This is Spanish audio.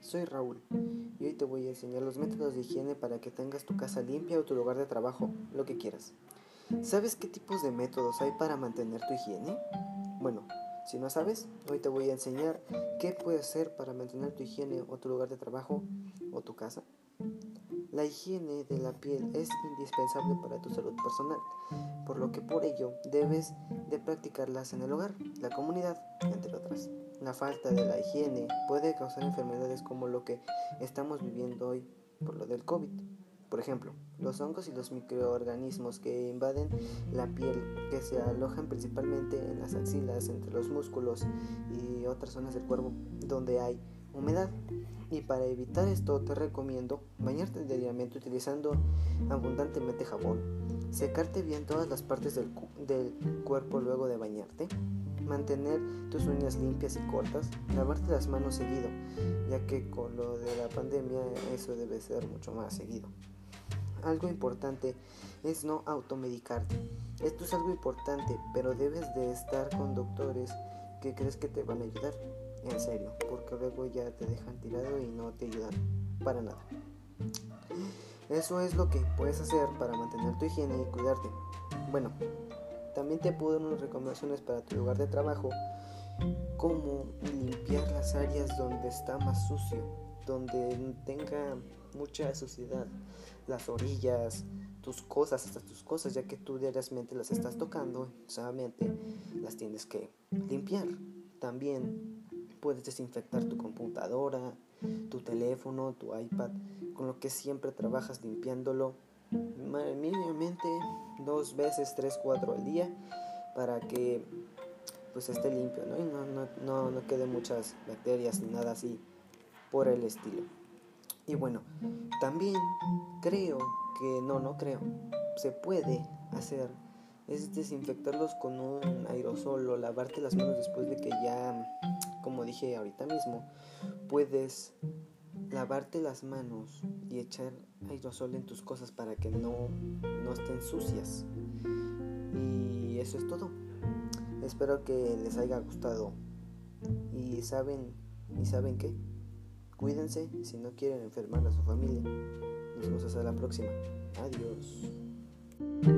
soy Raúl y hoy te voy a enseñar los métodos de higiene para que tengas tu casa limpia o tu lugar de trabajo, lo que quieras. ¿Sabes qué tipos de métodos hay para mantener tu higiene? Bueno, si no sabes, hoy te voy a enseñar qué puedes hacer para mantener tu higiene o tu lugar de trabajo o tu casa. La higiene de la piel es indispensable para tu salud personal, por lo que por ello debes de practicarlas en el hogar, la comunidad, entre otras. La falta de la higiene puede causar enfermedades como lo que estamos viviendo hoy por lo del COVID. Por ejemplo, los hongos y los microorganismos que invaden la piel, que se alojan principalmente en las axilas, entre los músculos y otras zonas del cuerpo donde hay humedad. Y para evitar esto te recomiendo bañarte diariamente utilizando abundantemente jabón, secarte bien todas las partes del, del cuerpo luego de bañarte, mantener tus uñas limpias y cortas, lavarte las manos seguido, ya que con lo de la pandemia eso debe ser mucho más seguido. Algo importante es no automedicarte. Esto es algo importante, pero debes de estar con doctores que crees que te van a ayudar. En serio, porque luego ya te dejan tirado y no te ayudan para nada. Eso es lo que puedes hacer para mantener tu higiene y cuidarte. Bueno, también te puedo dar unas recomendaciones para tu lugar de trabajo, como limpiar las áreas donde está más sucio, donde tenga mucha suciedad, las orillas, tus cosas, hasta tus cosas, ya que tú diariamente las estás tocando, solamente las tienes que limpiar. También puedes desinfectar tu computadora, tu teléfono, tu iPad, con lo que siempre trabajas limpiándolo mínimamente dos veces, tres, cuatro al día para que pues esté limpio ¿no? y no, no, no, no quede muchas bacterias ni nada así por el estilo. Y bueno, también creo que no, no creo, se puede hacer es desinfectarlos con un aerosol o lavarte las manos después de que ya, como dije ahorita mismo, puedes lavarte las manos y echar aerosol en tus cosas para que no, no estén sucias. Y eso es todo. Espero que les haya gustado. Y saben, ¿y saben qué? Cuídense si no quieren enfermar a su familia. Nos vemos hasta la próxima. Adiós.